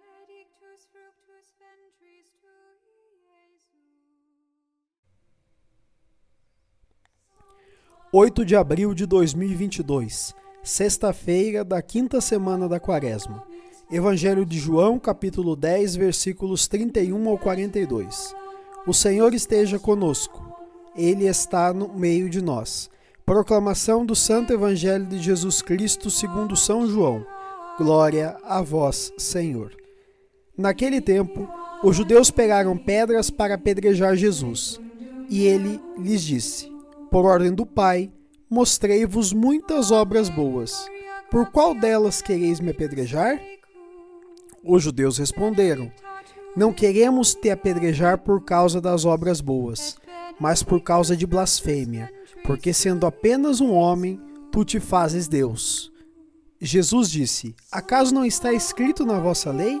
benedictus fructus ventris tui, Jesus. 8 de abril de 2022, sexta-feira da quinta semana da quaresma. Evangelho de João, capítulo 10, versículos 31 ao 42. O Senhor esteja conosco. Ele está no meio de nós. Proclamação do Santo Evangelho de Jesus Cristo segundo São João. Glória a vós, Senhor. Naquele tempo, os judeus pegaram pedras para apedrejar Jesus, e ele lhes disse: por ordem do Pai, mostrei-vos muitas obras boas. Por qual delas quereis me apedrejar? Os judeus responderam: Não queremos te apedrejar por causa das obras boas, mas por causa de blasfêmia, porque sendo apenas um homem, tu te fazes Deus. Jesus disse: Acaso não está escrito na vossa lei?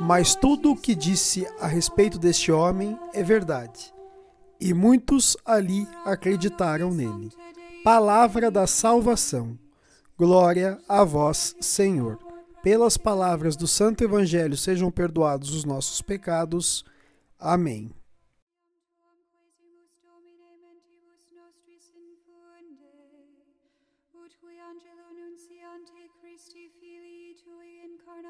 mas tudo o que disse a respeito deste homem é verdade. E muitos ali acreditaram nele. Palavra da salvação. Glória a vós, Senhor. Pelas palavras do Santo Evangelho sejam perdoados os nossos pecados. Amém.